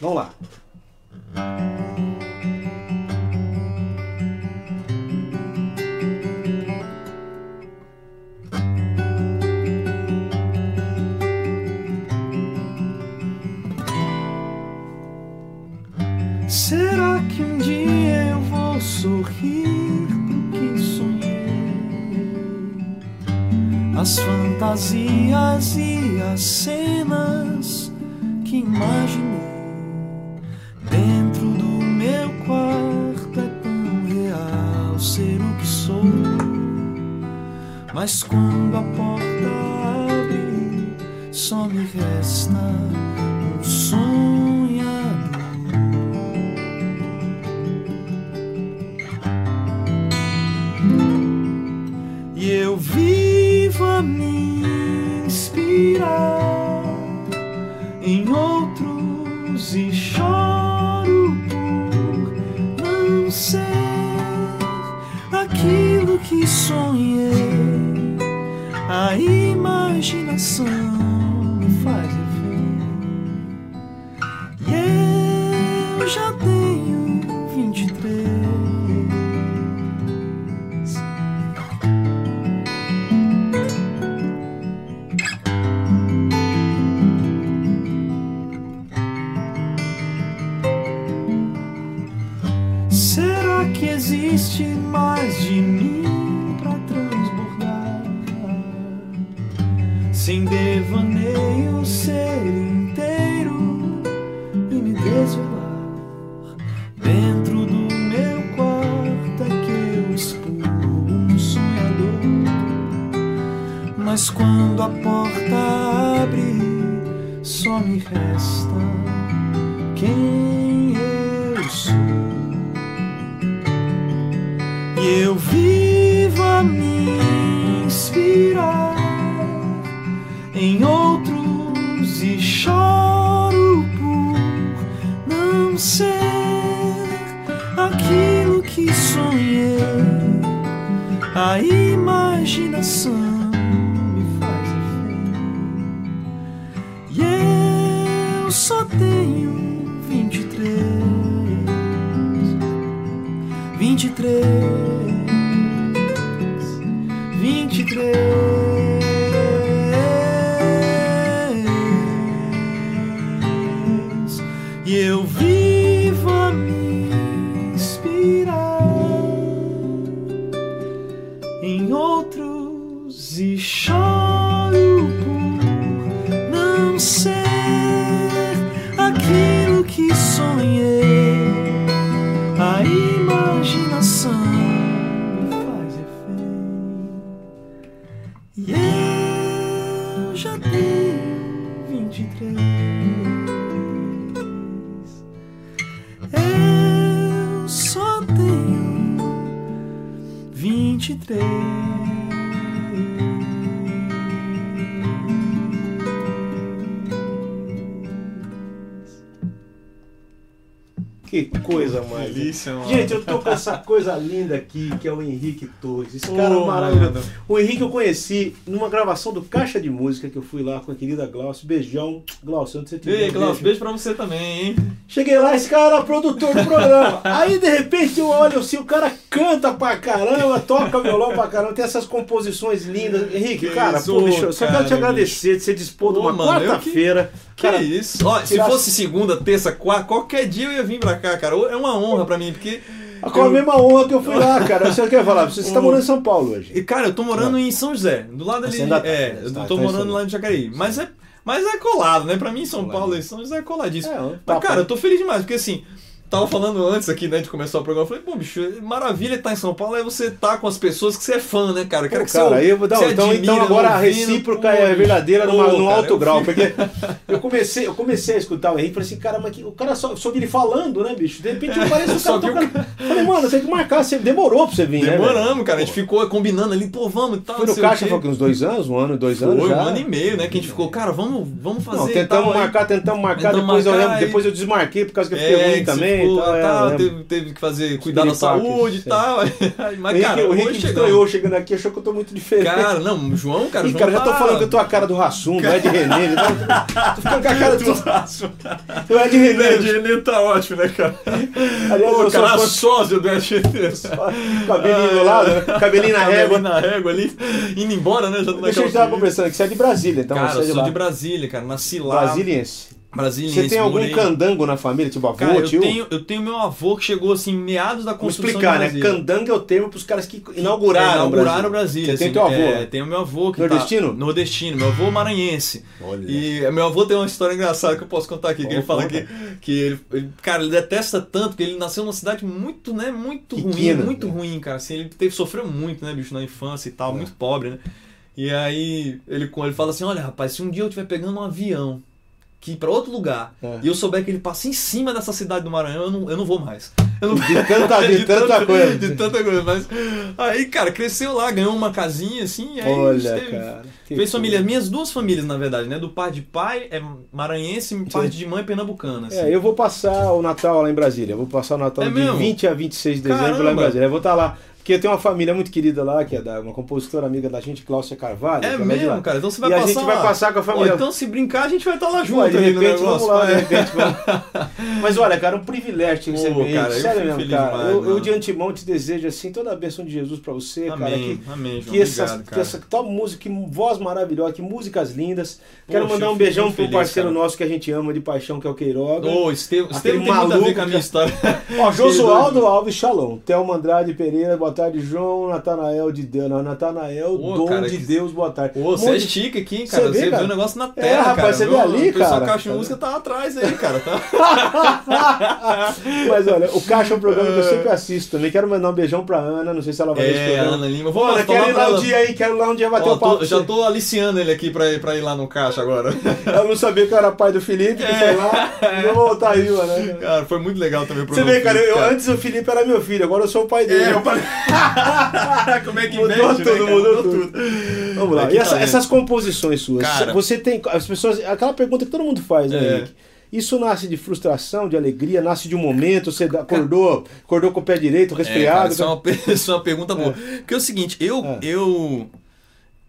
Vamos lá. Será que um dia eu vou sorrir que sonhei? As fantasias e as cenas que imaginei Mas quando a porta abre, só me resta um sonhador. E eu vivo a me inspirar em outros e choro por não ser aquilo que sonhei. A imaginação vinte e três, vinte e três, vinte coisa mais. Delícia, mano. Gente, eu tô com essa coisa linda aqui, que é o Henrique Torres. Esse cara é maravilhoso. mano. O Henrique eu conheci numa gravação do Caixa de Música, que eu fui lá com a querida Glaucio. Beijão. Glaucio, onde você estiver. Ei, Glaucio, beijo pra você também, hein? Cheguei lá, esse cara era produtor do programa. Aí, de repente, eu olho assim, o cara canta pra caramba, toca violão pra caramba, tem essas composições lindas. Henrique, Que cara, isso, pô, bicho, eu só cara, quero te agradecer de você dispor de uma quarta-feira. Que Cara, isso? Ó, se fosse segunda, terça, quarta, qualquer dia eu ia vir pra cá, cara. É uma honra pra mim, porque. com a mesma honra que eu fui lá, cara. Você quer falar? Você está morando em São Paulo hoje. E, cara, eu tô morando em São José, do lado ali. Tá, é, né? eu Tá, tô tá morando lá em Jacareí. Mas é, mas é colado, né? Pra mim, São Paulo e São José é coladíssimo. É, um Mas, cara, né? eu tô feliz demais, porque assim, tava falando antes aqui, né, de começar o programa, eu falei, pô, bicho, maravilha estar em São Paulo é você estar com as pessoas que você é fã, né, cara? Quero Pô, que cara, você, aí eu vou dar. você Então, então admira, agora a recíproca pô, é verdadeira pô, numa, num cara, alto eu grau. Porque eu comecei, eu comecei a escutar o Henrique e falei assim, cara, mas que, o cara só soube ele falando, né, bicho? De repente eu pareço o Só cara que o tocando. Falei, mano, tem que marcar. Você demorou pra você vir, né? velho? Demoramos, cara. A gente ficou combinando ali, pô, vamos e tal. Foi no o caixa, foi que uns dois anos, um ano, dois anos Foi já. um ano e meio, né? Que a gente ficou, cara, vamos, vamos fazer. Não, tentamos aí- marcar, tentamos marcar, depois, eu lembro, aí- depois eu desmarquei por causa que eu fiquei É, ruim também. Ficou, tá, é, tá, eu lembro. teve, teve que fazer, cuidar da saúde e tal. Mas, o cara, o Henrique estranhou chegando aqui, achou que eu tô muito diferente. Cara, não, João, cara, Ih, João cara, já tô tá- falando que eu tô a cara do Rassum, do Ed René. Tô, tô ficando com a cara do, do Ed O René. Ed René tá ótimo, né, cara? Aliás, Pô, eu o sou cara fã- sósia do René. Cabelinho do lado, né? cabelinho na régua. na régua ali, indo embora, né? Já tô Deixa eu estar conversando que você é de Brasília, então Cara, é eu de sou de Brasília, cara. Nasci lá. Brasiliense. Brasiliense. Você tem algum morei- candango na família, tipo avô, Cara, eu tio? tenho, eu tenho meu avô que chegou assim, meados da construção explicar, de né? Candango é o termo pros caras que inauguraram, É, inauguraram o Brasília. Você tem assim, teu avô? É, tem o meu avô que Nordestino? Tá, nordestino, meu avô maranhense. Olha. E meu avô tem uma história engraçada que eu posso contar aqui. Que ele fala que, que ele, ele- cara, ele detesta tanto que ele nasceu numa cidade muito, né, muito ruim, Pequena, muito né? ruim, cara. Assim, ele teve, sofreu muito, né, bicho, na infância e tal, muito pobre, né? E aí ele, ele fala assim: olha, rapaz, se um dia eu estiver pegando um avião que ir pra outro lugar É. e eu souber que ele passa em cima dessa cidade do Maranhão, eu não, eu não vou mais. Eu não... De tanta- de tanta coisa. De tanta coisa. Mas aí, cara, cresceu lá, ganhou uma casinha assim, e aí Olha, teve- cara. Fez família. Minhas duas famílias, na verdade, né? Do pai de pai é maranhense e parte de mãe pernambucana. Assim. É, eu vou passar o Natal lá em Brasília. Eu vou passar o Natal É de mesmo? 20 a 26 de dezembro lá em Caramba. Brasília. Eu vou estar lá. Porque eu tenho uma família muito querida lá, que é da, uma compositora amiga da gente, Cláudia Carvalho. É que de lá. mesmo, cara? Então você vai E a passar gente vai lá. passar com a Pô, família. então se brincar, a gente vai estar lá Pô, junto de ali no repente, vamos lá, de é. repente, vamos. Mas olha, cara, um privilégio te Pô, receber. cara, sério mesmo, feliz cara. demais, eu, eu de antemão te desejo assim toda a bênção de Jesus pra você, cara. Amém, Que, amém, João. que, essa, Obrigado, que cara. essa tal música, que voz maravilhosa, que músicas lindas. Quero Poxa, mandar eu um beijão pro feliz, parceiro cara. nosso que a gente ama de paixão, que é o Queiroga. Ô, Estevam, Aquele Estevam tem muito a ver maluco, com a minha cara. história. Ó, Josualdo Alves Shalom, Thelma Andrade Pereira, boa tarde, João, Natanael de Deus, Natanael, Ô, Dom cara, de que- Deus, boa tarde. Ô, você é chique aqui, hein, Você cara. vê, Você cara? vê o negócio na É, terra, rapaz, cara. você vê ali, O cara. Caixa de Música tá atrás aí, cara. Tá? Mas olha, o Caixa é um programa que eu sempre assisto também. Quero mandar um beijão pra Ana, não sei se ela vai ver É. Ana Lima. Vou lá, quero ir lá um ela. dia aí, quero lá um dia bater Ó, o papo. tô- já você. tô aliciando ele aqui pra, ir- pra ir lá no caixa agora. Ela não sabia que eu era pai do Felipe, que foi lá. Vou voltar aí, mano. Cara, foi muito legal também o Você programa. vê, cara, eu, antes o Felipe era meu filho, agora eu sou o pai dele. É, eu falei. Como é que Mudou investe, tudo, né, mudou tudo. Vamos lá. É E essa- tá vendo. essas composições suas, Cara. você tem. As pessoas. Aquela pergunta que todo mundo faz, né, É. Henrique? Isso nasce de frustração, de alegria, nasce de um momento, você acordou, acordou com o pé direito, É, cara, resfriado. isso, é uma, isso é uma pergunta boa. Porque é o seguinte, eu. É. eu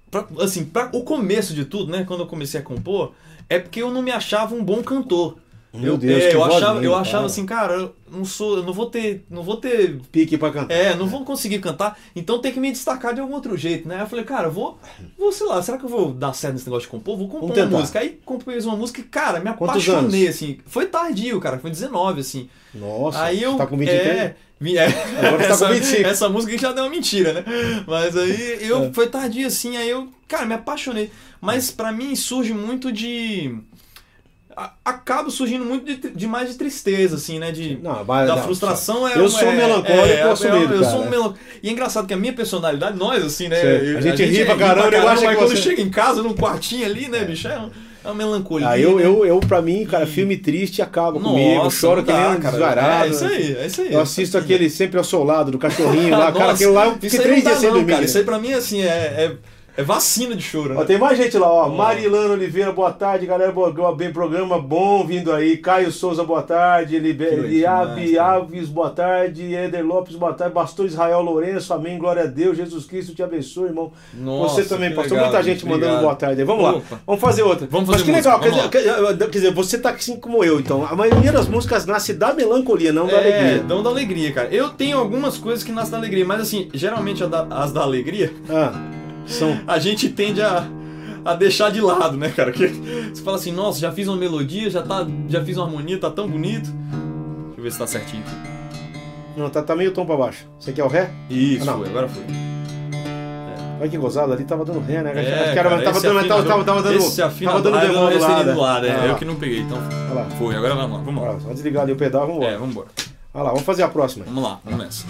pra- assim, pra, o começo de tudo, né? Quando eu comecei a compor, é porque eu não me achava um bom cantor. Meu eu, Deus, é, eu achava, eu linda, achava cara. assim, cara, eu não sou, eu não vou ter, não vou ter Pique pra cantar. É, não vou conseguir cantar, então tem que me destacar de algum outro jeito, né? Eu falei, cara, eu vou, vou, sei lá, será que eu vou dar certo nesse negócio de compor? Vou compor uma música. Aí compus uma música cara, me Quantos apaixonei, anos? assim. Foi tardio, cara, foi 19, assim. Nossa, aí eu. tá com 23? É, é, Agora você tá essa, com 25. essa música já deu uma mentira, né? Mas aí eu. É. Foi tardio, assim, aí eu, cara, me apaixonei. Mas pra mim surge muito de. A- Acaba surgindo muito de, de mais de tristeza, assim, né? De, Não, mas, da não, frustração é Eu sou é- melancólico é, é, assumido, eu, eu sou cara. um melancólico. E é engraçado que a minha personalidade, nós, assim, né? Sei. A gente ri pra caramba, eu acho que quando você- chega em casa, num quartinho ali, né, bicho? É, um- é uma melancolia. Ah, eu, né? eu, eu, pra mim, cara, filme triste acaba comigo. Nossa, Choro não que nem um cara. desvairado. É isso aí, é isso aí. Eu assisto aquele sempre ao seu lado, do cachorrinho lá. cara, Nossa, aquele lá eu fiquei três dias sem dormir. Cara, isso aí pra mim, assim, é, é, é vacina de choro, Ó, né? tem mais gente lá, ó. Marilana Oliveira, boa tarde, galera. Boa, bem, programa bom vindo aí. Caio Souza, boa tarde. Que Eliabe. Alves, boa tarde. Éder Lopes, boa tarde. Pastor Israel Lourenço, amém. Glória a Deus. Jesus Cristo te abençoe, irmão. Nossa, Você também, que pastor. legal, Muita gente obrigado. mandando boa tarde. aí. Vamos lá. Opa. Vamos fazer outra. Vamos Mas fazer que legal. música, Quer dizer, quer dizer, você tá assim como eu, então. A maioria das músicas nasce da melancolia, não da É, alegria. dão da alegria, cara. Eu tenho algumas coisas que nascem da alegria, mas assim, geralmente a da- as da alegria, Ah, são. a gente tende a, a deixar de lado, né, cara? Que você fala assim, nossa, já fiz uma melodia, já, tá, já fiz uma harmonia, tá tão bonito. Deixa eu ver se tá certinho aqui. Não, tá, tá meio tom pra baixo. Você quer o ré? Isso, Ah, foi, agora foi. Olha que gozado, ali tava dando ré, né? É, Acho que era, cara, tava, dando, tava, tava, tava dando. esse afina- tava dando ah, lado. ali do lado, é, Ah, eu que não peguei, então Olha lá. foi, agora vamos lá, vamos lá. lá, só desligar ali o pedal, vamos É, embora. vamos embora. Olha lá, vamos fazer a próxima. Vamos lá, vamos nessa.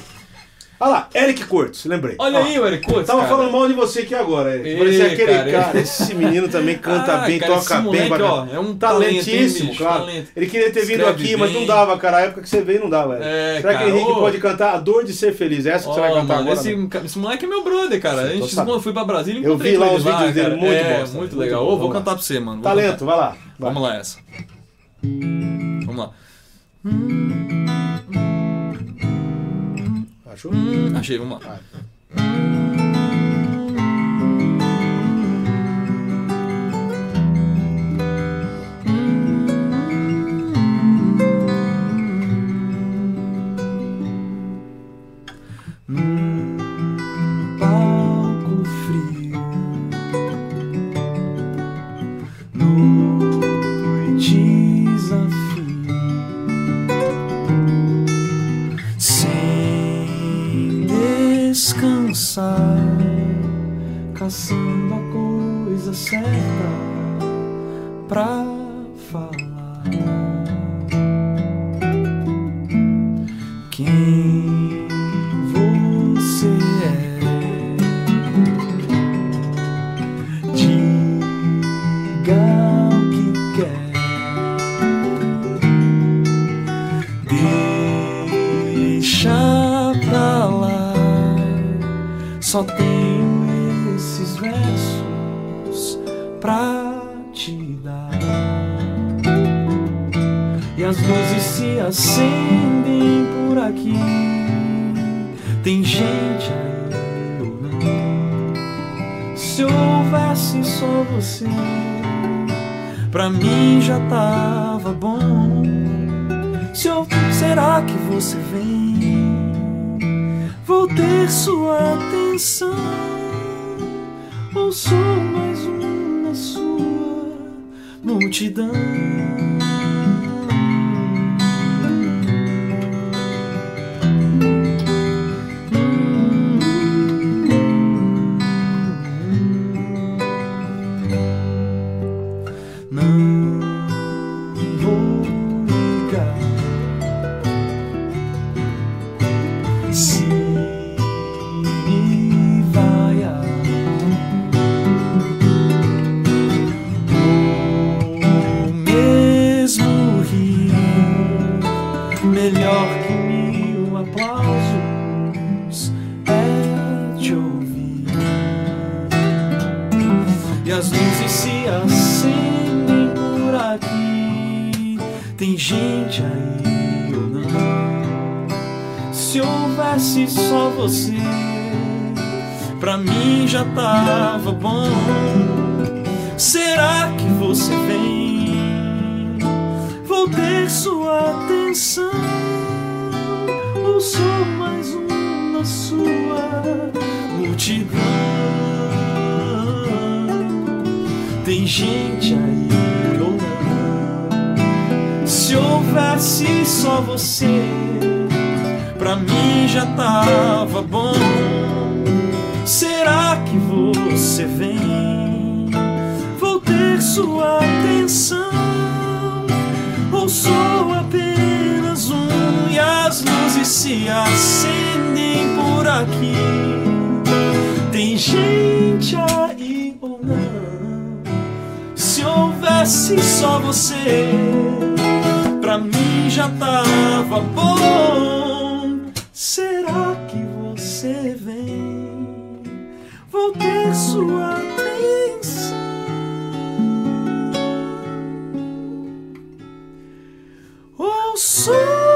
Olha lá, Eric Cortes, lembrei. Olha Ó, aí, o Eric Coates, Tava cara. falando mal de você aqui agora, Eric. Ei, Parecia aquele cara, cara, esse menino também canta Ah, bem, cara, toca bem. ó, é um talento, talentíssimo, bicho, claro. talento. Ele queria ter vindo Escreve aqui, mas não bem. dava, cara. A época que você veio não dava, Eric. É, Será que o Henrique ô. pode cantar A Dor de Ser Feliz? É essa que você vai cantar mano, agora? esse, né? esse moleque é meu brother, cara. A Sim, tô gente, sabendo. eu fui pra Brasília, Eu encontrei vi lá os vídeos dele, muito é, bom, muito legal. Ô, vou cantar pra você, mano. Talento, vai lá. Vamos lá, essa. Vamos lá. Achou? Hum, achei, vamos lá. Vai. Ou não? Se houvesse só você, pra mim já tava bom. Será que você vem? Vou ter sua atenção. Ou sou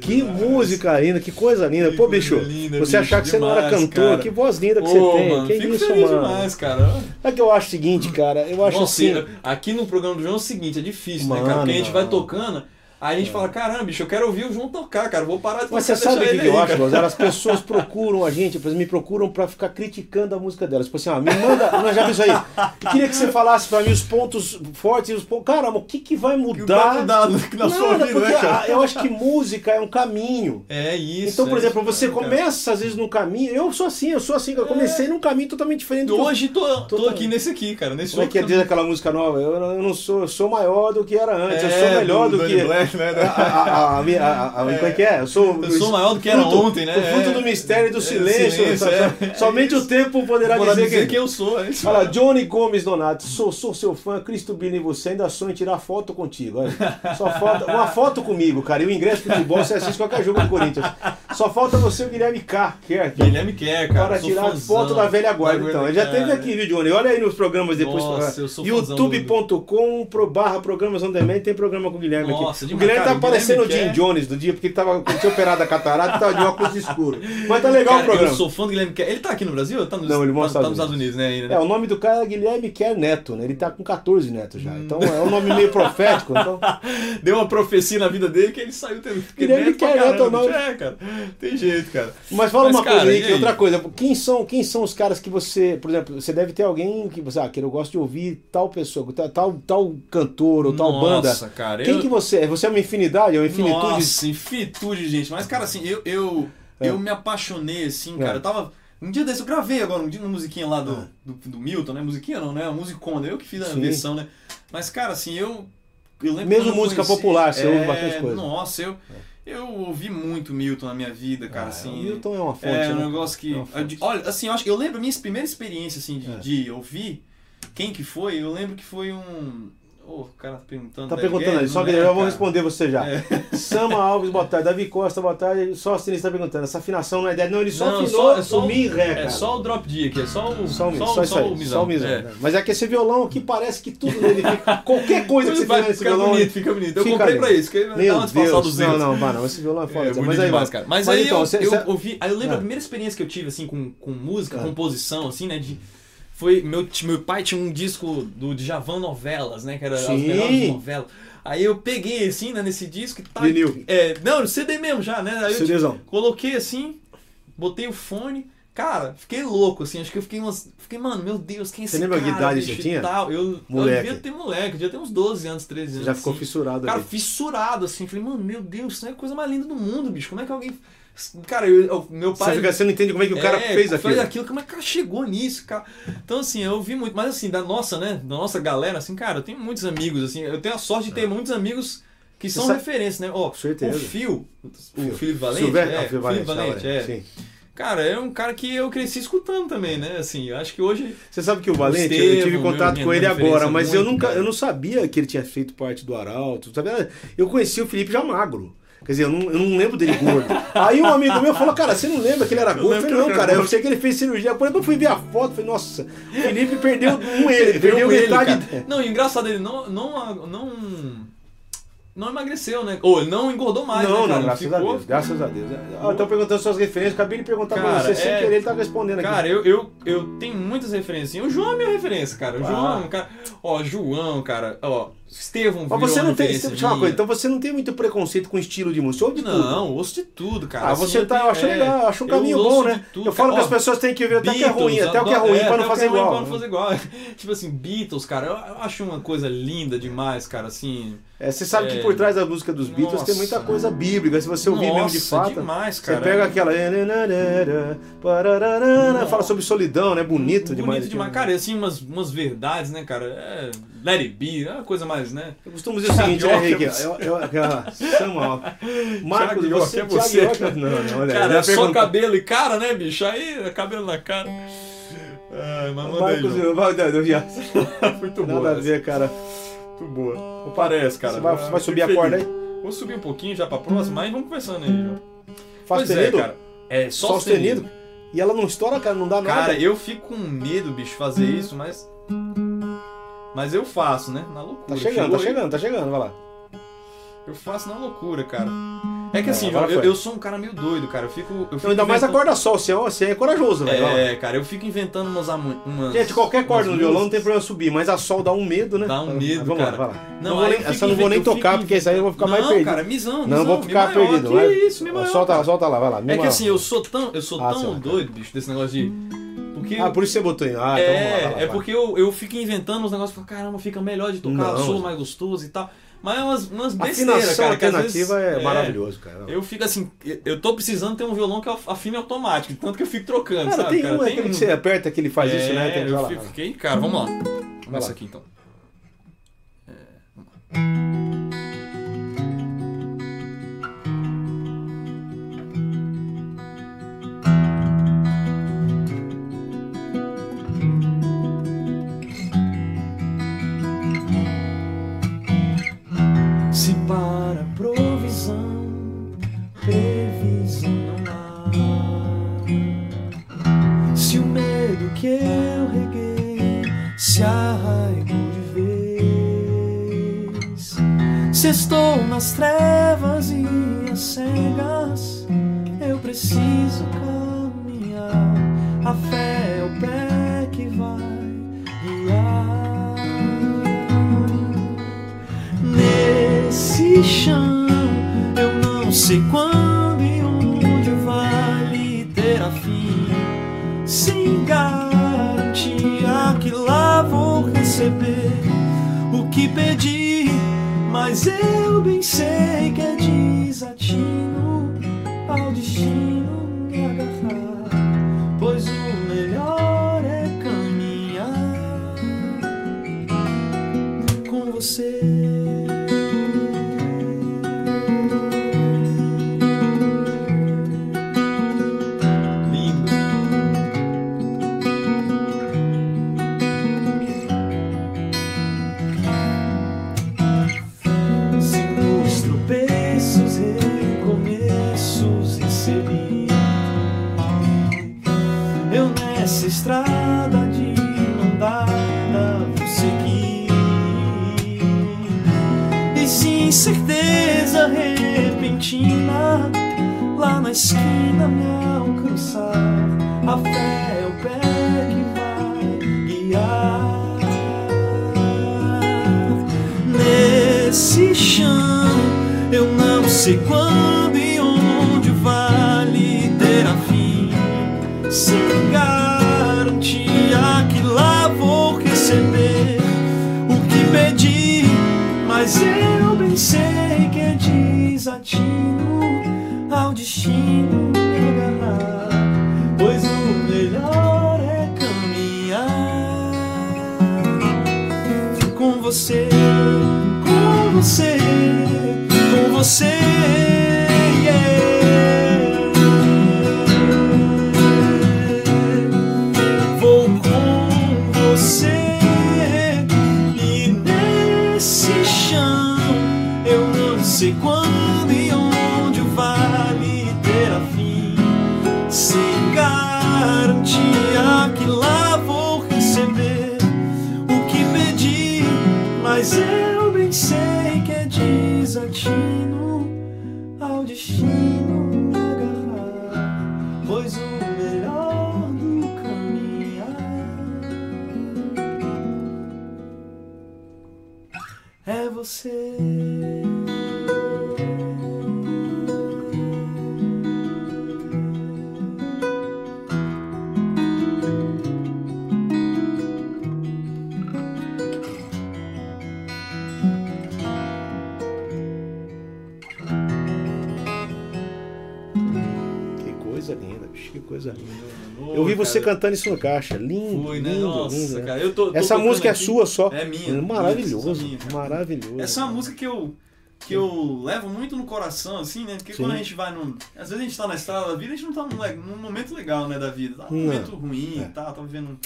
Que música linda, que coisa linda. Que Pô, bicho, linda, você bicho, achar que você não era demais, cantor, cara. que voz linda que Ô, você tem. mano, que fico isso, feliz mano. demais, cara. É que eu acho o seguinte, cara. Eu acho Nossa, assim. aqui no programa do João é o seguinte, é difícil, né, Mano, cara? Porque a gente vai tocando, aí a gente fala, caramba, bicho, eu quero ouvir o João tocar, cara. Vou parar de Mas você sabe o que, que eu acho? As pessoas procuram a gente, por exemplo, me procuram pra ficar criticando a música delas. Tipo assim, ó, me manda. Não, já pensou aí? Eu queria que você falasse pra mim os pontos fortes e os pontos. Caramba, o que, que vai O que mudar? vai mudar na sua Nada, vida, né, cara? eu acho que música é um caminho. É isso. Então, por é exemplo, isso, você cara. começa às vezes num caminho. Eu sou assim, eu sou assim. Eu comecei num caminho totalmente diferente do que eu- Hoje tô, tô, Tô aqui nesse aqui, cara. Nesse Como é que é diz aquela música nova? Eu, não- eu não sou, eu sou maior do que era antes, eu É, sou melhor do, do que. Donny Né? A, a, a, a, a- como é que é? Eu sou, Eu sou maior do que era ontem, né? O fruto É. do mistério e do É, silêncio. é. Somente o tempo poderá dizer, dizer que... quem eu sou. É isso. Olha Johnny Gomes Donato, sou, sou seu fã, Cristo Bino e você, ainda sonho em tirar foto contigo. Só falta uma foto comigo, cara. E o ingresso pro futebol, você assiste qualquer jogo do Corinthians. Só falta você o Guilherme K, que é aqui. Guilherme quer, cara. Para tirar fãzão foto da velha guarda, da então. Ele já teve aqui, viu, Johnny? Olha aí nos programas depois. Do- youtube.com barra programas on demand tem programa com o Guilherme Nossa, aqui. Demais, Guilherme tá parecendo o Jim Jones do dia, porque ele tava, ele tinha operado a catarata e tava de óculos escuro. Mas tá legal Cara, o programa. Eu sou fã do Guilherme Quer. Ele tá aqui no Brasil? ou Tá nos, Não, ele tá, nos tá nos Estados Unidos, né? Ainda, né? É, o nome do cara é Guilherme Quer Neto, né? Ele tá com 14 netos já. Então é um nome meio profético. Então... Deu uma profecia na vida dele que ele saiu tendo Guilherme neto Quer Neto, não. bicho. É, cara. Tem jeito, cara. Mas fala Mas, uma cara, coisa aí, aí? outra coisa. Quem são, quem são os caras que você, por exemplo, você deve ter alguém que você, ah, que eu gosto de ouvir tal pessoa, tal, tal, tal cantor ou tal banda. Nossa, cara. Quem eu... que você é? Você é uma infinidade, é uma infinitude? Nossa, infinitude, gente. Mas, cara, assim, eu, eu, É. eu me apaixonei, assim, É. cara. Eu tava. Um dia desse eu gravei agora, um dia uma musiquinha lá do, Ah. do, do Milton, né? Musiquinha não, né? A musicona, eu que fiz a Sim. versão, né? Mas, cara, assim, eu. eu lembro Mesmo música conheci- popular, você é, ouve bastante coisa. Nossa, eu. Eu ouvi muito Milton na minha vida, cara, Ah, assim. o Milton é uma fonte, É um né? negócio que. É. Olha, assim, eu acho eu lembro a minha primeira experiência, assim, de, É. de ouvir. Quem que foi? Eu lembro que foi um. Ô, o cara tá perguntando. Tá Daí perguntando aí, só que é, eu vou cara? responder você já. É. Sama Alves, boa tarde. Davi Costa, boa tarde. Só o Sinistro tá perguntando. Essa afinação não é ideia. Não, ele só Não, afinou só- é só o Mi e Ré, É cara. só o drop D aqui, é só o. Só o, mi, só, só, aí, o misão. só o misão. É. né? Mas é que esse violão aqui parece que tudo nele fica. Qualquer coisa que você fizer nesse violão. bonito, fica bonito. Eu fica comprei lindo. pra isso, que dá Meu uma disfarçada Deus, dos não, não, mano, esse violão é foda. É, mas bonito aí, demais, cara. Mas, aí então, eu, cê- eu cê- ouvi. Aí eu lembro Ah. a primeira experiência que eu tive, assim, com, música, Ah. composição, assim, né? De, foi. Meu, meu pai tinha um disco do Djavan Novelas, né? Que era Sim. as melhores novelas. Aí eu peguei, assim, né, nesse disco e tá. Vinil. É, não, CD mesmo já, né? Aí eu, CDzão. Coloquei assim, botei o fone. Cara, fiquei louco, assim. Acho que eu fiquei umas. Fiquei, mano, meu Deus, quem é esse Você lembra que cara? idade bicho, você tinha? Tal. Eu, Moleque. eu devia ter moleque, devia ter uns 12 anos, 13 anos. Já ficou assim. fissurado Cara, ali. fissurado, assim. Falei, mano, meu Deus, isso é a coisa mais linda do mundo, bicho. Como é que alguém. Cara, eu, eu- meu Você, pai. fica, você não entende como é que o cara É, fez aquilo. Como é que o cara chegou nisso, cara? Então, assim, eu vi muito. Mas, assim, da nossa, né? Da nossa galera, assim, cara, eu tenho muitos amigos, assim. Eu tenho a sorte de ter muitos amigos que Você são sabe- referências, né? Ó, Com certeza. o Phil, o. Felipe Valente, Silvério- é, ah, Felipe Valente, Valente, é. Sim. Cara, é um cara que eu cresci escutando também, né? Assim, eu acho que hoje. Você sabe que o Valente, eu Estevão, tive meu, contato minha com ele referência agora, mas eu muito, nunca, cara. eu não sabia que ele tinha feito parte do Arauto. Sabe? Eu conheci o Felipe já magro. Quer dizer, eu não, eu não lembro dele gordo. Aí um amigo meu falou, cara, você não lembra que ele era gordo? Eu falei, não, ele cara, eu sei que ele fez cirurgia. Quando eu fui ver a foto, falei, nossa, o Felipe perdeu um ele, perdeu ele, metade. cara. Não, engraçado, ele não. não, não não emagreceu, né? Ou ele não engordou mais, não, né, cara? não, graças a Ficou- Deus, graças a Deus. Ah, Estão perguntando suas referências, acabei de perguntar pra Cara, você, sem é- querer ele tá respondendo aqui. Cara, eu, eu, eu tenho muitas referências. O João é minha referência, cara. O Ah. João, cara. Ó, João, cara. Ó, Estevão Mas você não tem, deixa uma coisa, então você não tem muito preconceito com estilo de música, ou de tudo. Não, ouço de tudo, cara. Ah, Assim, você tá, eu acho tenho- legal, eu acho um caminho bom, né? tudo, eu falo cara. que as pessoas têm que ver até o que é ruim, até o que é ruim, pra não fazer que é ruim igual. Pra não fazer igual. tipo assim, Beatles, cara, eu, acho uma coisa linda demais, cara, assim. É, você sabe que É. por trás da música dos Beatles tem Nossa. muita coisa bíblica, se você ouvir mesmo de Nossa, fato. demais, Você cara. pega aquela. pararara, Fala sobre solidão, né? Bonito, Bonito demais. demais. Cara, e assim, umas, umas verdades, né, cara? É, let it be, é uma coisa mais, né? Eu costumo dizer o seguinte, né, Henrique? É Eu, eu, eu, Samuel. Marcos, Thiago você, é você, York- cara. Não, não, olha. Cara, é só pergunto- cabelo e cara, né, bicho? Aí, é cabelo na cara. Ai, mas manda aí, Marcos, eu já. Muito Nada boa. a ver, cara. Muito boa. Não parece, cara. Você vai, você vai subir a corda aí? Vou subir um pouquinho já pra próxima, mas vamos conversando aí, João. Faz Pois é, sustenido? cara. É só, Só sustenido. sustenido? E ela não estoura, cara, não dá nada. Cara, eu fico com medo, bicho, fazer isso, mas. Mas eu faço, né? Na loucura. Tá chegando, Chegou tá aí, chegando, tá chegando, vai lá. Eu faço na loucura, cara. É que assim, eu, eu sou um cara meio doido, cara. Eu fico. Eu fico Então, ainda mais a inventando- corda sol, você é, você é corajoso, velho. É, cara, eu fico inventando umas. umas Gente, qualquer corda no violão não tem problema subir, mas a sol dá um medo, né? Dá um medo, vamos cara. lá, vai lá. Não, Não, vou nem, essa eu não vou nem inventando- tocar, porque isso aí eu vou ficar mais não, perdido. cara, misão, não, vou ficar maior, perdido. Que vai. isso, maior, solta, solta lá, vai lá. É que assim, eu sou tão, eu sou Ah, tão doido, bicho, desse negócio de. Porque. Ah, por isso você botou em. Ah, então vamos lá, é, é porque eu, eu fico inventando uns negócios e falo, caramba, fica melhor de tocar, Não. sou mais gostoso e tal. Mas é umas, umas besteiras, cara. que alternativa vezes- é, maravilhoso, cara. Eu fico assim, eu tô precisando ter um violão que afine automático, tanto que eu fico trocando, Cara, sabe? tem cara? um, é aquele que você aperta que ele faz isso, né? É, Tem, eu lá, fico- fiquei, cara, vamos lá. Lá. aqui então. É, vamos lá. Se para provisão, previsão não há. Se o medo que eu reguei se arraigou de vez, se estou nas trevas e as cegas, eu preciso caminhar. A fé é o pé. Chão, eu não sei quando e onde vai ter a fim. Sem garantia que lá vou receber o que pedi, mas eu bem sei que é desatino ao destino você cantando isso no caixa. Lindo, Fui, né? lindo, Nossa, lindo, né? cara. Tô, tô Essa música é aqui. sua só. É minha. Maravilhoso, é minha, maravilhoso. Essa é uma música que eu, que eu levo muito no coração, assim, né? Porque Sim. quando a gente vai num. Às vezes a gente tá na estrada da vida, a gente não tá num, num momento legal, né, da vida. Tá num Não. momento ruim É. e tal, tá vivendo.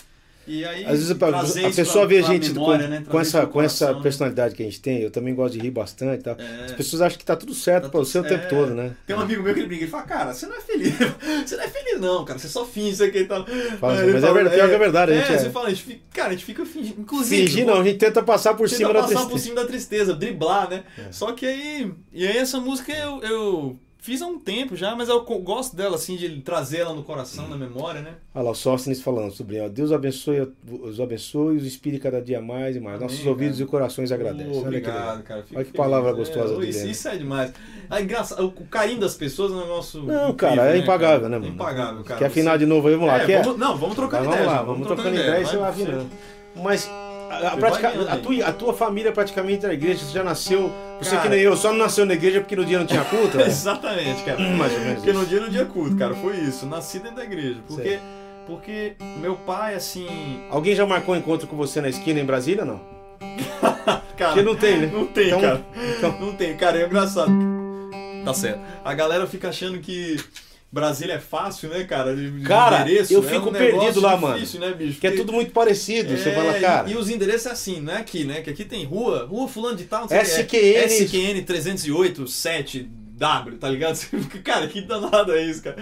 E aí. Às vezes a, a pessoa pra- vê a gente memória, com, né? com essa, com essa né? personalidade que a gente tem. Eu também gosto de rir bastante tal. É. As pessoas acham que tá tudo certo Tá pra tudo- você o tempo é. todo, né? Tem um amigo meu que ele brinca e fala, cara, você não é feliz. Você não é feliz, não, cara. Você só finge isso aqui e tal. Fala assim, Aí ele mas é verdade, pior que é verdade, a É, gente é. você fala, a gente fica, cara, a gente fica fingindo. Inclusive. Fingir não, a gente tenta passar por Tenta cima da passar tristeza. por cima da tristeza, driblar, né? É. Só que aí. E aí essa música eu, eu fiz há um tempo já, mas eu gosto dela, assim, de trazer ela no coração, na memória, né? Olha lá, o Sóstenes falando, sobrinho. ó, Deus abençoe, os abençoe, os inspire cada dia mais e mais. Nossos Amém, ouvidos cara. e corações agradecem. Legal. obrigado, cara. Fico Olha que feliz. palavra É, gostosa né? isso é demais. É engraçado, o carinho das pessoas é um negócio. Não, incrível, cara, é né, impagável, né, É mano? impagável, cara. Quer afinar Você- de novo aí? Vamos lá. É, Quer? vamos- não, vamos Vai, ideia. vamos lá, já, vamos trocando ideia e você vai afinando. Mas a, a pratica- a tua, a tua família praticamente é na igreja, você já nasceu. Você Cara. que nem eu, só não nasceu na igreja porque no dia não tinha culto, né? Exatamente, cara. Mais ou menos Porque no dia no dia culto, cara, foi isso. Nasci dentro da igreja. Porque, porque meu pai, assim. Alguém já marcou um encontro com você na esquina em Brasília, não? Cara, Porque não tem, né? Não tem, Então- cara. então- Não tem, cara, é engraçado. Tá certo. A galera fica achando que Brasília é fácil, né, cara? De, Cara, endereço, eu é fico um negócio perdido lá, mano. difícil, Né, bicho? Que é tudo muito parecido. Você É, fala, cara. E, e os endereços é assim, não é aqui, né? Que aqui tem rua, rua fulano de tal, não sei SQN. é. SQN 308, 7, W, tá ligado? Você fica, cara, que danado é isso, cara?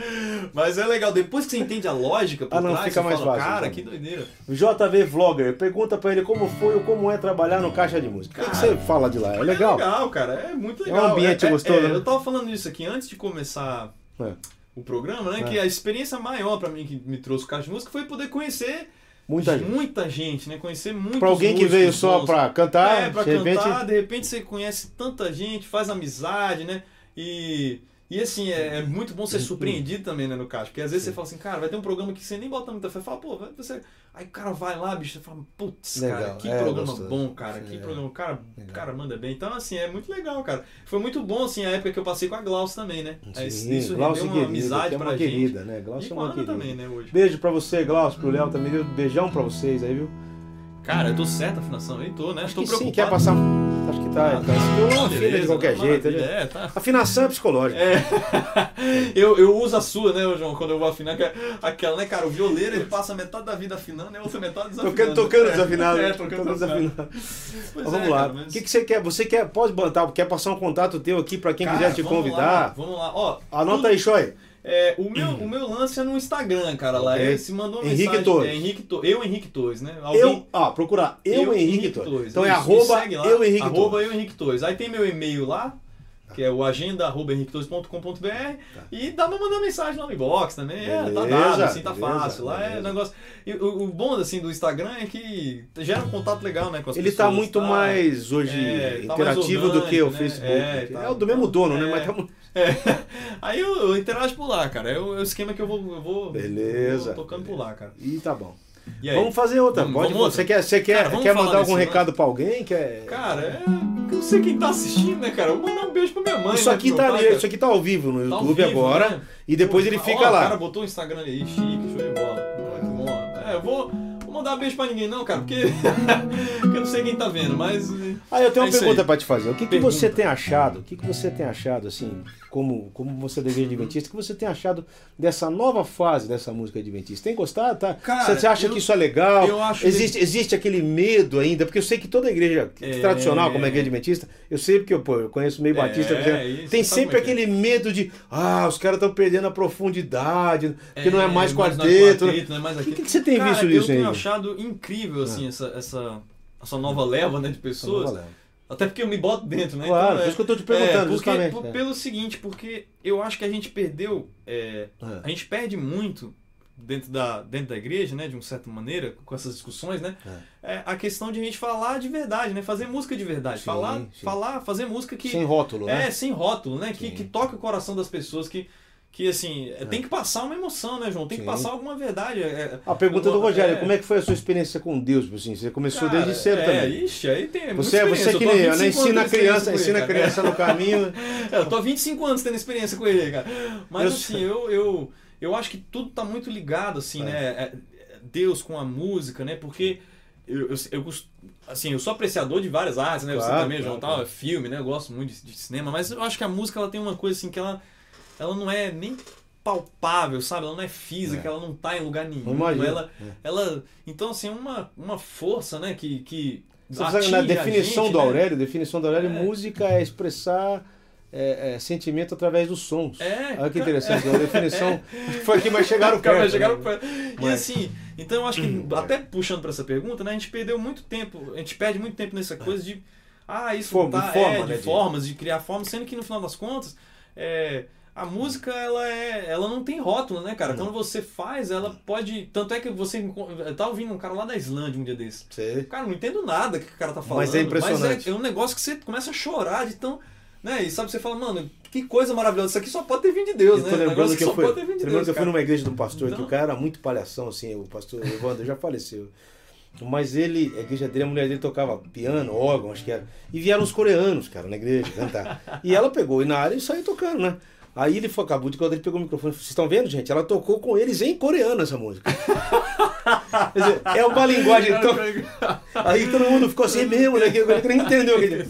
Mas é legal, depois que você entende a lógica por Ah, não, trás, fica você mais fala, fácil, cara, então. que doideira. JV Vlogger, pergunta pra ele como foi ou como é trabalhar no caixa de música. O que, você fala de lá? É legal? É legal, cara, é muito É um legal. ambiente gostoso, né? Eu tava falando isso aqui antes de começar É. o programa, né? É. Que a experiência maior pra mim que me trouxe o caixa de música foi poder conhecer Muita gente. muita gente, né? Conhecer muitos Pra alguém que veio só pra cantar, É, pra de repente. cantar, de repente você conhece tanta gente, faz amizade, né? E, e assim, é, é muito bom ser surpreendido também, né, no caixa. Porque às vezes você fala assim, cara, vai ter um programa que você nem bota muita fé. Fala, pô, você. Aí o cara vai lá, bicho, fala, putz, cara, que é, programa gostoso. bom, cara, que É, programa. O cara, legal. cara manda bem. Então, assim, é muito legal, cara. Foi muito bom, assim, a época que eu passei com a Glaucia também, né? Aí Sim, Isso Glaucia rendeu uma querida, amizade é pra uma gente. querida, né? Glaucia E é uma querida. também, né, hoje. Beijo pra você, Glaucio, pro Léo também. Beijão pra vocês aí, viu? Cara, eu tô certo a afinação, eu tô, né? Acho tô que preocupado. sim, quer passar. Acho que tá. Ah, tá. Violão afina de qualquer jeito. Né? É, tá. Afinação é psicológica. É. eu, eu uso a sua, né, João, quando eu vou afinar, que é aquela, né, cara, o violeiro ele passa metade da vida afinando e a outra metade desafinando. Tocando, tocando É, desafinado. É, tocando desafinado. Mas vamos é, lá. O mas- que, que você quer? Você quer, pode botar, quer passar um contato teu aqui pra quem Cara, quiser te vamos convidar? Lá, vamos lá, ó. Anota tudo- aí, Choi. É, o, meu, o meu lance é no Instagram, cara, lá. Ok. Ele se mandou uma Henrique mensagem. Torres. É, Henrique Torres. Eu, Henrique Torres, né? Alguém- Eu, ah, procurar eu, Henrique Torres. Então é Isso, arroba eu Henrique arroba Torres. eu Henrique Torres. Aí tem meu e-mail lá, que é o agenda.henriquetorres.com.br e dá pra mandar mensagem lá no inbox também. É, tá Beleza, dado, assim, tá beleza, fácil. Lá é beleza. negócio. E o, o bom assim do Instagram é que gera um contato legal, né, com as Ele pessoas. tá muito tá? mais hoje É, tá mais interativo do que o orgânico, né? Facebook. É, É, tá- o do mesmo dono, né? é. Mas tá muito- É. Aí eu, eu interajo por lá, cara. É o, é o esquema que eu vou, eu vou, Beleza. vou tocando por lá, cara. E tá bom. E aí? Vamos fazer outra. Vamos- Pode, vamos outra? Você quer, você quer, Cara, quer mandar algum recado pra alguém? Quer... Cara, é. Eu não sei quem tá assistindo, né, cara? Eu vou mandar um beijo pra minha mãe. isso né, aqui tá, pai, isso aqui tá ao vivo no Tá YouTube vivo, agora. né? E depois ele ó, fica O lá. cara botou o Instagram ali, chique, show de bola. Muito bom. É, eu vou, vou mandar um beijo pra ninguém, não, cara, porque, porque eu não sei quem tá vendo, mas. Ah, eu tenho É uma isso pergunta pra te fazer. O que, que você tem achado? O que, que você tem achado, assim, como, como você é igreja adventista, o que você tem achado dessa nova fase dessa música adventista? Tem gostado? Tá? Cara, você, acha eu- que isso é legal? eu acho existe, existe aquele medo ainda? Porque eu sei que toda igreja É. tradicional, como é a igreja adventista, eu sei porque eu, pô, eu conheço meio É, batista, isso, tem sabe sempre é que aquele medo de, ah, os caras estão perdendo a profundidade, porque não é mais não é quarteto. né? quarteto, não é mais O que, que você tem Cara, visto eu nisso tenho aí? achado incrível, assim, essa, essa, essa nova leva né, de pessoas. Até porque eu me boto dentro, né? Claro, Então, por isso que eu tô te perguntando, porque- justamente. por- É. Pelo seguinte, porque eu acho que a gente perdeu. é, É. a gente perde muito dentro da, dentro da igreja, né? De uma certa maneira, com essas discussões, né? É, a questão de a gente falar de verdade, né? Fazer música de verdade. Sim, falar, sim. falar, fazer música que. Sem rótulo, né? É, sem rótulo, né? Que, que toca o coração das pessoas, que, que assim, é, tem que passar uma emoção, né, João? Tem que Sim. passar alguma verdade. é- é- A pergunta do é- Rogério, como é que foi a sua experiência com Deus? Assim, você começou Cara, desde cedo é, também. Ixi, aí tem Você, você experiência. que nem eu, né? 25 Ensina a criança, ensina a criança no caminho. É, eu tô há 25 anos tendo experiência com ele, cara. Mas Eu assim, eu, eu, eu acho que tudo tá muito ligado, assim, É. né? É, Deus com a música, né? Porque eu, eu, eu, assim, eu sou apreciador de várias artes, né? Você Claro, também, claro, João, tal, claro. é filme, né? Eu gosto muito de, de cinema, mas eu acho que a música ela tem uma coisa assim que ela, ela não é nem palpável, sabe? Ela não é física, É. ela não tá em lugar nenhum. Ela, É. ela, então assim, uma, uma força, né? Que, que sabe, na atinge a definição gente, do né? Aurélio, definição do Aurélio, É. música é expressar é, é, sentimento através dos sons. É, Olha que interessante, a definição que foi aqui, mas chegaram perto. chegaram né? perto. E Mas- assim, então eu acho que, até puxando pra essa pergunta, né, a gente perdeu muito tempo, a gente perde muito tempo nessa coisa de. Ah, isso Forma- tá, de forma, é, né, de de- formas, de criar formas, sendo que no final das contas, é, a música ela é, ela não tem rótulo, né, cara? Quando você faz, ela pode, tanto é que você tava ouvindo um cara lá da Islândia um dia desse. Sei. Cara, não entendo nada que o cara tá falando. Mas é impressionante. Mas é, é um negócio que você começa a chorar de tão. Né? E sabe, você fala, mano, que coisa maravilhosa. Isso aqui só pode ter vindo de Deus, Eu né? tô lembrando negócio que eu fui, de lembrando Deus. que eu fui numa igreja um pastor, que Então- o cara era muito palhação, assim, o pastor Evandro já faleceu. Mas ele, a igreja dele, a mulher dele tocava piano, órgão, acho que era. E vieram os coreanos, cara, na igreja cantar. E ela pegou e na área e saiu tocando, né? Aí ele foi, acabou de quando ele pegou o microfone, vocês estão vendo, gente? Ela tocou com eles em coreano essa música. Quer dizer, é uma linguagem tão. Aí todo mundo ficou assim mesmo, né? Que eu nem entendeu o que ele.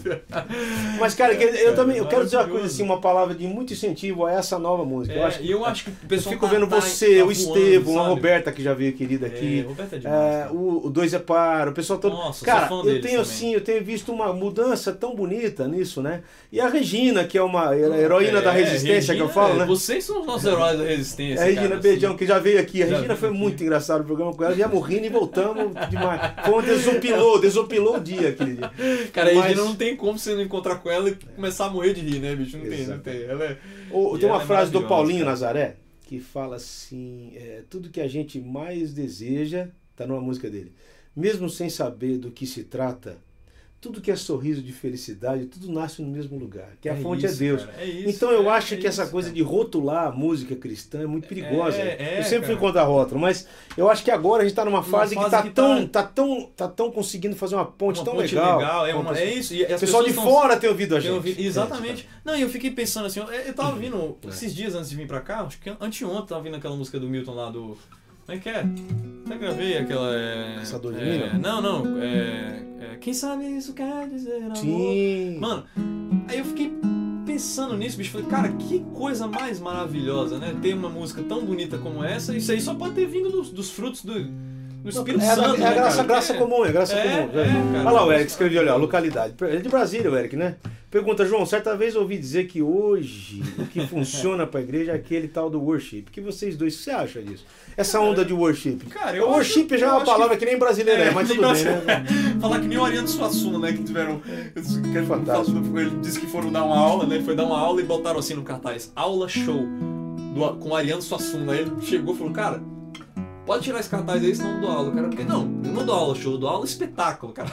Mas, cara, eu também eu quero dizer uma coisa assim, uma palavra de muito incentivo a essa nova música. eu É, acho que eu acho que o eu pessoal fico tá- vendo tá- você, tá o Estevam, a? Roberta que já veio querida aqui. É, Roberta é demais, É, o, o Dois é Par, o pessoal todo. Nossa, cara, eu tenho também. assim, eu tenho visto uma mudança tão bonita nisso, né? E a Regina, que é uma heroína da É, resistência que eu falo, é, né? Vocês são os nossos heróis da resistência. É a Regina cara, Beijão, assim. que já veio aqui. A Já Regina foi aqui. muito engraçado o programa com ela. Viemos rindo e voltamos demais. Foi um desopilou, desopilou o dia aquele dia. Cara, a Mas- Regina não tem como você não encontrar com ela e começar a morrer de rir, né, bicho? Não tem, não tem. Ela é... Ou, tem uma é frase do Paulinho cara. Nazaré que fala assim: é, tudo que a gente mais deseja, tá numa música dele, mesmo sem saber do que se trata, tudo que é sorriso de felicidade, tudo nasce no mesmo lugar, que a fonte isso, é Deus. é isso, Então eu é- acho é que essa isso, coisa cara. de rotular a música cristã é muito perigosa. É, é, eu sempre fui cara. contra rótulo, mas eu acho que agora a gente está numa fase, que, fase tá, que tão, tá- tá tão, tá tão conseguindo fazer uma ponte Uma tão ponte legal. é, uma, é isso. E O pessoal de tão- fora tem ouvido a gente. exatamente. Não, e eu fiquei pensando assim, eu, eu tava Uhum. ouvindo É. esses dias antes de vir pra cá, acho que anteontem tava ouvindo aquela música do Milton lá do. Como é que é? Até gravei aquela. É, Caçador de é? Não, não. É, é, quem sabe isso quer dizer amor. Sim. Mano, aí eu fiquei pensando nisso, bicho. Falei, cara, que coisa mais maravilhosa, né? Ter uma música tão bonita como essa. Isso aí só pode ter vindo dos, dos frutos do, do Espírito é, a- Santo. é a né, graça, graça Que- comum, é graça É, comum. é. Olha lá o Eric escreveu, olha, a localidade. Ele é de Brasília, o Eric, né? Pergunta, João, certa vez eu ouvi dizer que hoje o que funciona pra igreja é aquele tal do worship. O que vocês dois, o que você acha disso? Essa onda de worship. Cara, eu worship acho- já é eu uma acho palavra que, nem brasileira é, mas nem tudo bem, né? Falar que nem o Ariano Suassuna, né? Que tiveram. que ele Fantástico. Ele disse que foram dar uma aula, né? Foi dar uma aula e botaram assim no cartaz: aula show do- com o Ariano Suassuna. Aí ele chegou e falou: Cara, pode tirar esse cartaz aí, senão eu não dou aula. Cara, porque não, eu não dou aula show, eu dou aula espetáculo, cara.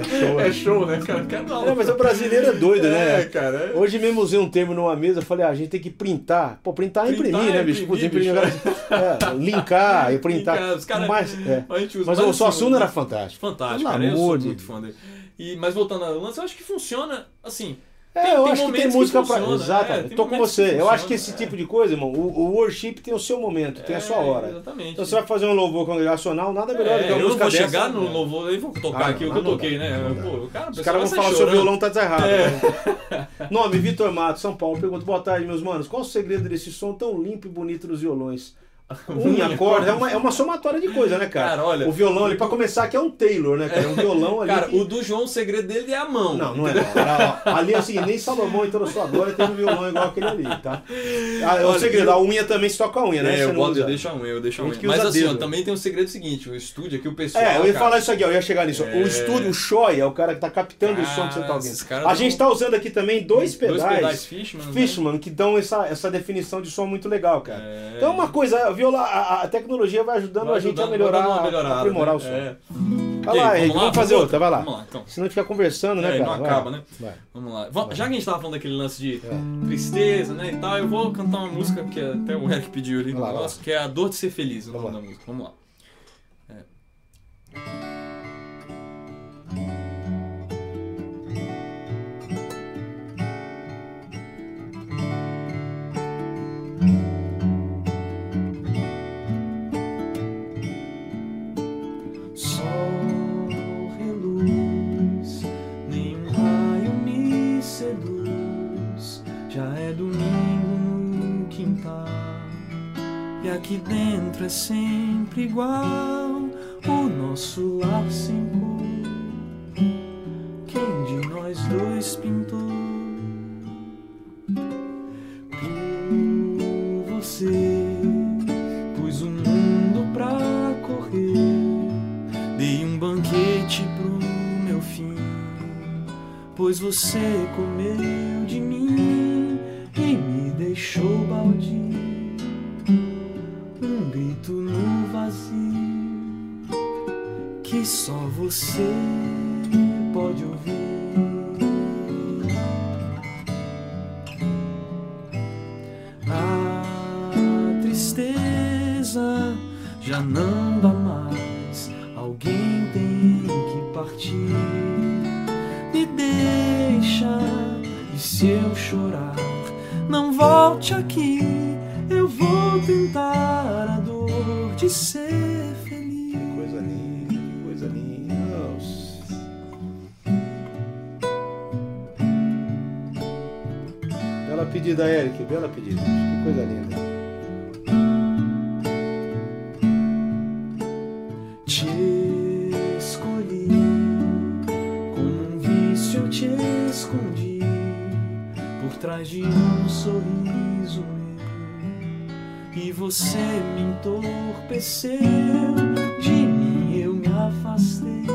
É show, É é. show, né, cara? Quero dar aula. É, mas o brasileiro é doido, É, né? cara. é. Hoje mesmo usei um termo numa mesa, eu falei, ah, a gente tem que printar. Pô, printar é Printar imprimir, é né, bicho? imprimir, Putz, imprimir bicho. agora. É, linkar e printar. Linkar, os cara- mas, é. A gente usa mas mais o assim, Suassuna né? era fantástico. Fantástico, Pelo cara. Eu sou amor de muito fã dele. E, mas voltando ao lance, eu acho que funciona assim. É, Tem- eu tem acho que tem música que pra. funciona, Exato, é, tô com você. que eu acho que esse funciona, é. tipo de coisa, irmão, o, o worship tem o seu momento, tem a sua É, hora. Exatamente. Então você vai fazer um louvor congregacional, nada melhor do que É, uma eu música vou dessa. chegar no né? louvor e vou tocar Ah, aqui o que eu toquei, dá, né? dá. Pô, cara, Os caras vão falar sair seu chorando. violão tá desarrado. É. né? Nome, Vitor Mato, São Paulo. Pergunta, boa tarde, meus manos. Qual o segredo desse som tão limpo e bonito dos violões? Unha, corda, é uma, é uma somatória de coisa, né, cara? Cara, olha, o violão ali, pra começar, aqui é um Taylor, né, cara? É um violão ali. Cara, que- o do João, o segredo dele é a mão. Não, não é. não. Cara, ó, ali assim, nem Salomão em toda a sua glória teve um violão igual aquele ali, tá? Ah, é o segredo, a unha também se toca a unha, né? É, eu, boto, eu deixo a unha, eu deixo a unha. Mas assim, ó, também tem um segredo seguinte, o estúdio aqui, o pessoal. É, eu ia cara, falar isso aqui, ó, eu ia chegar nisso. É. O estúdio, o Shoy, é o cara que tá captando o som que você tá Cara, ouvindo. A gente tá usando aqui também dois pedais, Dois pedais Fishman. né? Fishman, que dão essa, essa definição de som muito legal, cara. É. Então é uma coisa, viola, a, a tecnologia vai ajudando Vai a gente a ajudando, melhorar, vai melhorada, aprimorar né? o som. É. Vai lá, aí, Henrique, vamos fazer outra, vai lá. Vamos lá, então. Senão a fica conversando, né, É, cara? não Vai. acaba, né? Vai. Vamos lá. Va- Já que a gente tava falando daquele lance de É. tristeza, né, e tal, eu vou cantar uma música que até o Eric pediu ali no Vai lá, negócio, que é A Dor de Ser Feliz, o Vamos nome lá. da música. Vamos lá. Sol aqui dentro é sempre igual. O nosso lar sem cor. Quem de nós dois pintou? Por você, pus o mundo pra correr. Dei um banquete pro meu fim, pois você comeu de mim e me deixou baldio. Grito no vazio que só você pode ouvir. A tristeza já não dá mais. Alguém tem que partir. Me deixa, e se eu chorar, Não volte aqui, eu vou tentar a dor de ser feliz. Que coisa linda, que coisa linda. Nossa. Bela pedida, Eric, bela pedida. Que coisa linda. Te escolhi, como um vício eu te escondi por trás de um sorriso. E você me entorpeceu, de mim eu me afastei.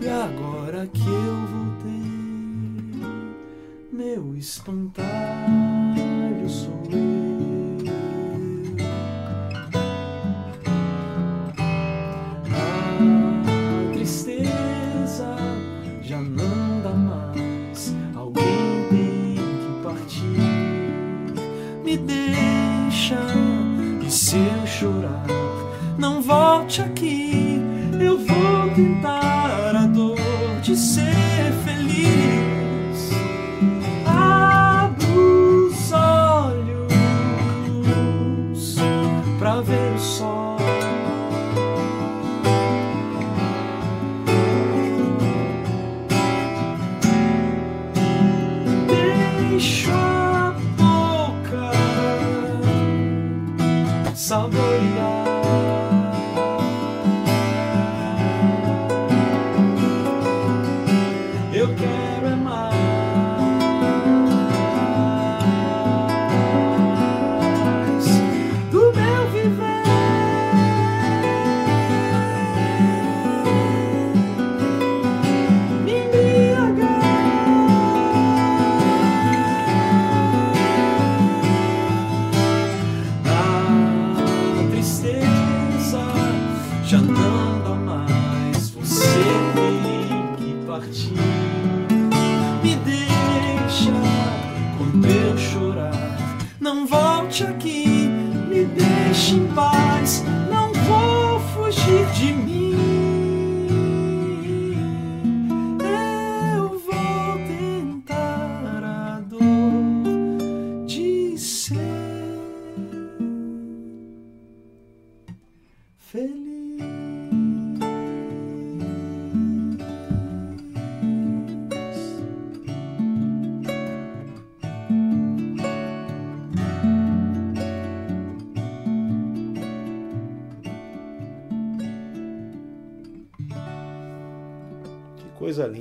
E agora que eu voltei, meu espantalho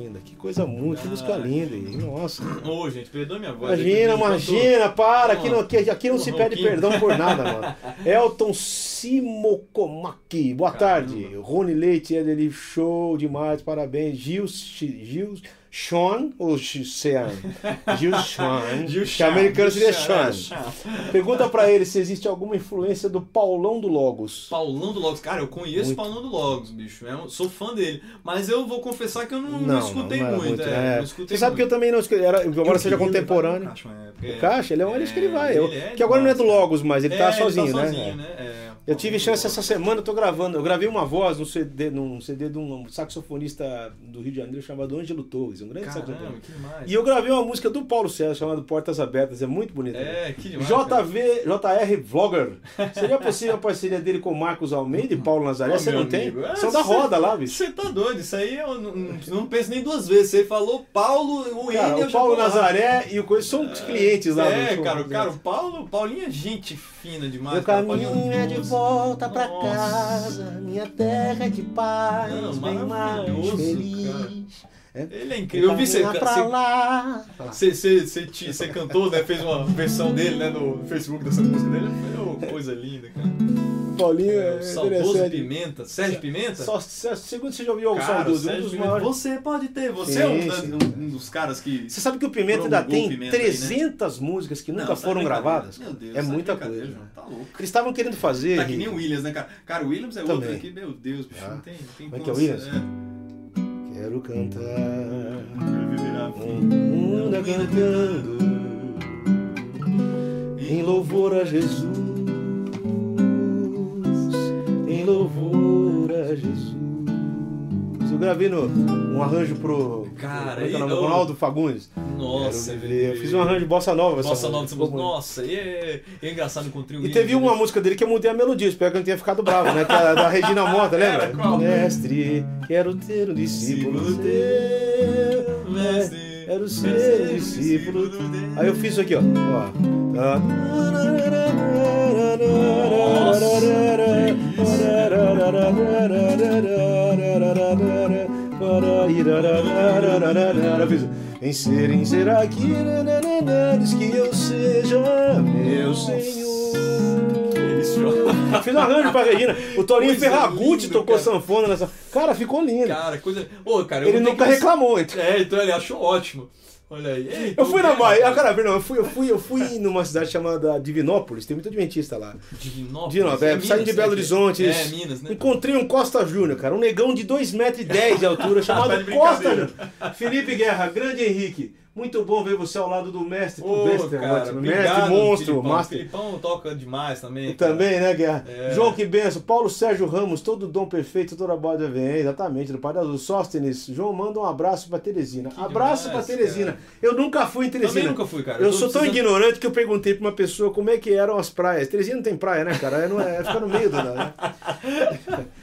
linda, que coisa muito, que música linda. aí. Nossa. Ô, gente, perdoa minha voz. Imagina, imagina, para, aqui não, aqui, aqui não se pede perdão por nada, mano. Elton Simokomaki, boa tarde. Rony Leite, ele show demais, parabéns. Gil, Gil, Sean ou Sean? Gil Sean, Gil que americano seria Sean, é, Sean. Pergunta pra ele se existe alguma influência do Paulão do Logos. Paulão do Logos. Cara, eu conheço Muito. o Paulão do Logos, bicho. Eu sou fã dele. Mas eu vou confessar que eu não, não, Não, escutei não era muito. muito, é, é. não escutei Você sabe que eu muito. também não escutei, era, embora Eu seja levar contemporâneo. o Caixa época, O é. Caixa, ele é onde que ele vai. É, Eu- ele é que agora não é do. Logos, mas ele tá É, sozinho, ele tá né? sozinho, É. né? É, Eu tive chance essa semana, eu tô gravando. Eu gravei uma voz no CD, num CD de um saxofonista do Rio de Janeiro chamado Ângelo Torres, um grande Caramba, saxofonista. que demais. E eu gravei uma música do Paulo César chamada Portas Abertas, é muito bonita. É, que demais. cara. JV, JR Vlogger. Seria possível a parceria dele com Marcos Almeida e Paulo Nazaré? Você não tem? amigo, é, São da cê- roda lá, bicho. Você tá doido, isso aí eu não, não- penso nem duas vezes. Você falou Paulo, o Cara, N, eu o Paulo tô lá. Nazaré e o coisa são os clientes lá. É, cara, cara, o Paulo, Paulinho é gente fina demais. Meu cara, caminho é de doce. volta pra Nossa. casa, minha terra é de paz, Não, bem mais maravilhoso, feliz. Ele é incrível. Eu vi você. Pra lá. Você, você, você, cantou, né? Fez uma versão dele, né? No Facebook dessa música dele. Foi uma coisa linda, cara. Paulinho É, é o saudoso. Pimenta. Sérgio Pimenta? Só, só- segundo você já ouviu o saudoso, um Sérgio dos Pimenta. maiores. Você pode ter. Você Sim, é um, sim. um- um dos caras que. Você sabe que o Pimenta ainda tem Pimenta aí, né? 300 músicas que nunca Não, tá foram gravadas? Meu Deus, é tá muita coisa. João, Tá louco. Eles estavam querendo fazer. Tá que nem o Williams, né, cara? Cara, o Williams é Também. outro aqui, meu Deus, bicho, Ah. não tem, não tem Como é que é o. Williams? Quero cantar. Virar Anda cantando em louvor a Jesus, em louvor a Jesus. Eu gravei no, um arranjo pro, Cara, Como é é o nome? eu- Ronaldo Fagundes. Nossa, viver. Eu fiz um arranjo de bossa nova. Bossa nova música. Nossa, e é, é engraçado, encontrei um E teve uma música dele que eu mudei a melodia, espero que eu não tenha ficado bravo, né? Que é da Regina Mota, lembra? Era? Mestre, quero ter um discípulo teu. Mestre, É, Quero ser discípulo. Aí eu fiz isso aqui, ó. ó. Eu fiz, Em ser, em ser aqui, diz que eu seja meu Senhor. Isso. Fiz um arranjo pra Regina. O Torinho Coisa Ferragutti linda, tocou cara. sanfona nessa. Cara, ficou lindo. Cara, coisa. Ô, cara, eu Ele nunca que- reclamou, então. É, então ele achou ótimo. Olha aí. Ei, Eu fui na Bahia, ah, cara, não, eu fui, eu fui, eu fui numa cidade chamada Divinópolis, tem muito adventista lá. Divinópolis. Divinópolis, é, Minas, saindo de Belo que- Horizonte. É, Minas, né? Encontrei um Costa Júnior, cara, um negão de 2,10m de altura, chamado Tá de Costa. Júnior. Felipe Guerra, grande Henrique. Muito bom ver você ao lado do mestre, Ô, mestre, é cara, ótimo, obrigado, mestre monstro, Filipão. master. Filipão toca demais também. cara. Também, né, Guerra? É. João que benção. Paulo Sérgio Ramos, todo dom perfeito, toda boda vem. Exatamente, do Padre Azul. Sóstenes. João, manda um abraço pra Teresina. Que abraço demais, pra Teresina. cara. Eu nunca fui em Teresina. Também nunca fui, cara. Eu tô sou tão precisando- ignorante que eu perguntei pra uma pessoa como é que eram as praias. Teresina não tem praia, né, cara? É, não é, fica no meio do. Né?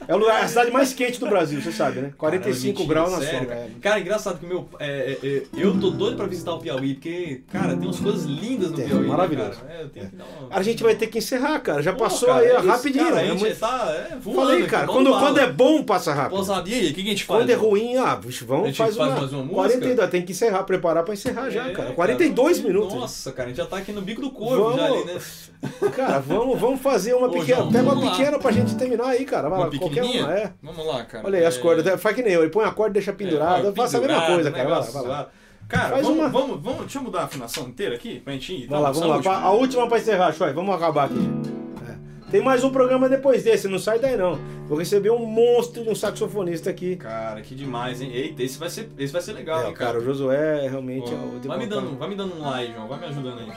É o lugar, a cidade mais quente do Brasil, você sabe, né? 45 Caramba, graus na mentira, sombra. é. Cara. Cara, engraçado que meu. é, é, é, eu tô doido pra visitar o Piauí, porque, cara, tem umas coisas lindas no Tem, Piauí. né, maravilhoso. cara? É, uma... A gente vai ter que encerrar, cara. Já Pô, passou cara, aí é rapidinho. Cara, a é gente tá é, voando Falei, cara, quando, quando é bom, passa rápido. E aí, o que, a gente faz? Quando é então? ruim, ah, bicho, A vamos gente faz faz uma, mais uma música? 42, tem que encerrar, preparar pra encerrar já, É, cara. 42 cara, minutos. Nossa, cara, a gente já tá aqui no bico do corvo já ali, né? Cara, vamos, vamos fazer uma Ô, pequena. João, Pega uma vamos lá. pequena pra gente terminar aí, cara. Vai Uma lá, qualquer uma, é. Vamos lá, cara. Olha aí as É, cordas, faz que nem eu, ele põe a corda e deixa pendurada, é, faça a mesma coisa, cara. Vai lá, vai lá. Cara, Faz vamos, uma- vamos, vamos, deixa eu mudar a afinação inteira aqui pra gente ir. Lá, Então, vamos essa lá. A última pra encerrar, Choi. Vamos acabar aqui. É. Tem mais um programa depois desse, não sai daí não. Vou receber um monstro de um saxofonista aqui. Cara, que demais, hein? Eita, esse vai ser, esse vai ser legal, É, hein, cara, cara. o Josué realmente vai, me dando, vai me dando um like, João. Vai me ajudando aí.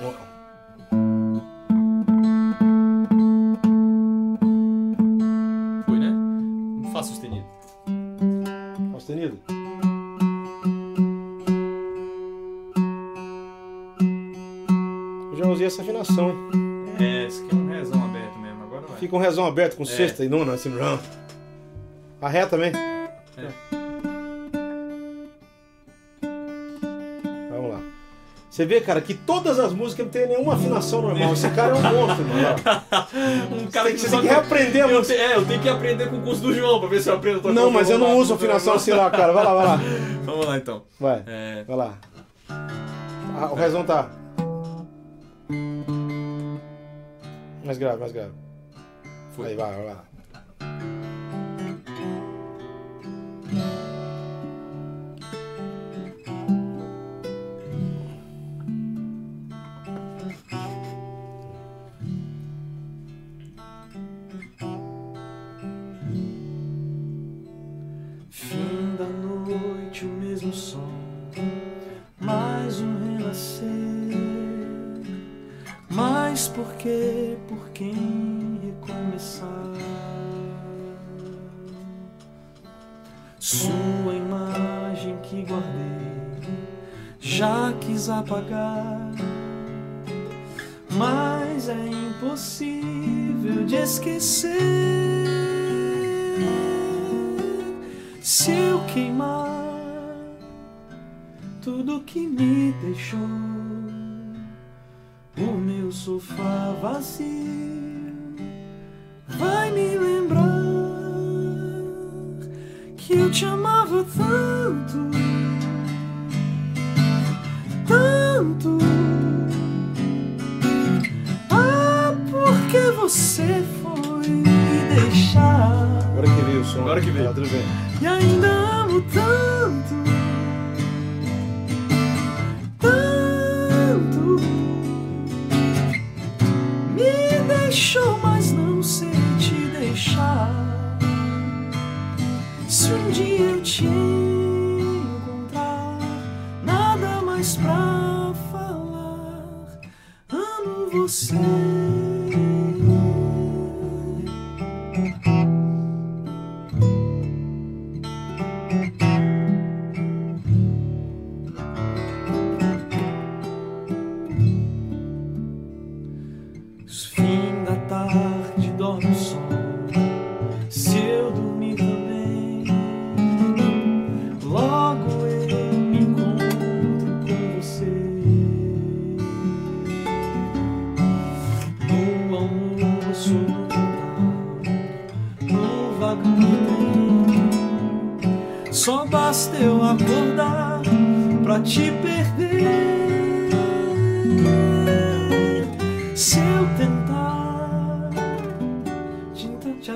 Já usei essa afinação? É, esse aqui é um rezão aberto mesmo. Agora vai. Fica um rezão aberto com sexta e nona, assim, rã. A ré também. É. Vamos lá. Você vê, cara, que todas as músicas não tem nenhuma afinação normal. Esse cara é um monstro, mano. Um Você tem que, você tem que reaprender a música. é, eu tenho que aprender com o curso do João pra ver se eu aprendo a tocar Não, mas eu não uso afinação assim lá, cara. Vai lá, vai lá. Vamos lá então. Vai, É, vai lá. Ah, o rezão tá. Mais grave, mais grave. Foi. Aí, vai, vai o meu sofá vazio vai me lembrar que eu te amava tanto, tanto. Ah, porque você foi me deixar. Agora que veio o som. Agora que veio. Tá tudo bem. E ainda amo tanto, Se um dia eu te encontrar, nada mais pra falar. Amo você.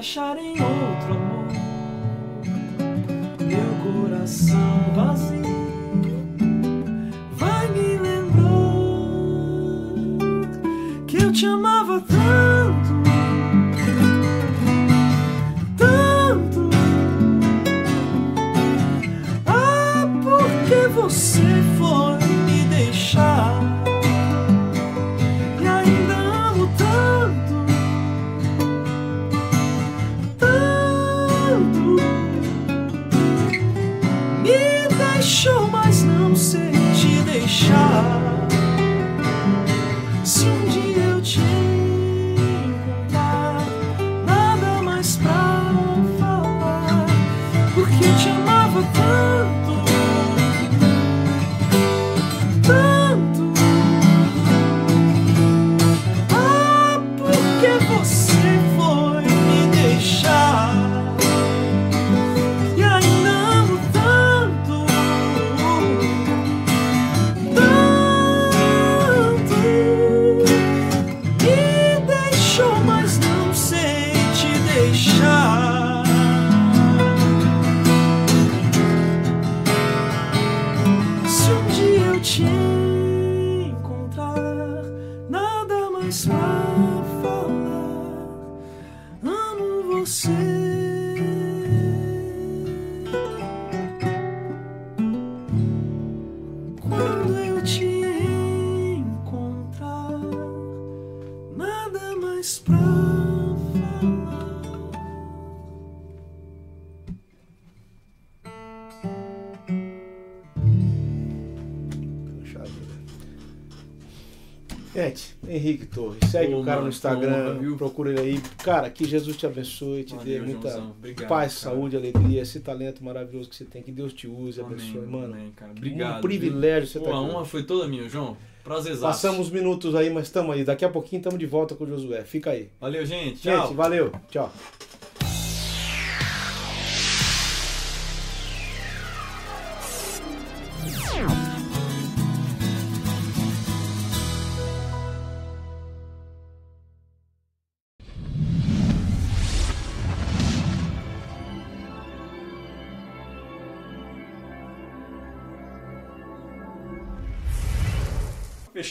Te mais pra falar. Amo você. Segue o cara mano, no Instagram, honra, procura ele aí. Cara, que Jesus te abençoe, te dê Valeu, muita Joãozão. Obrigado, paz, cara. saúde, alegria, esse talento maravilhoso que você tem. Que Deus te use, abençoe, Amém, mano. amém, cara. Obrigado. Um privilégio você Pô, estar a aqui. honra foi toda minha, João. Prazerzaço. Passamos minutos aí, mas estamos aí. Daqui a pouquinho estamos de volta com o Josué. Fica aí. Valeu, gente. Tchau. Gente, valeu. Tchau.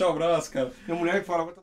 Fechar o braço, cara. Minha mulher que fala.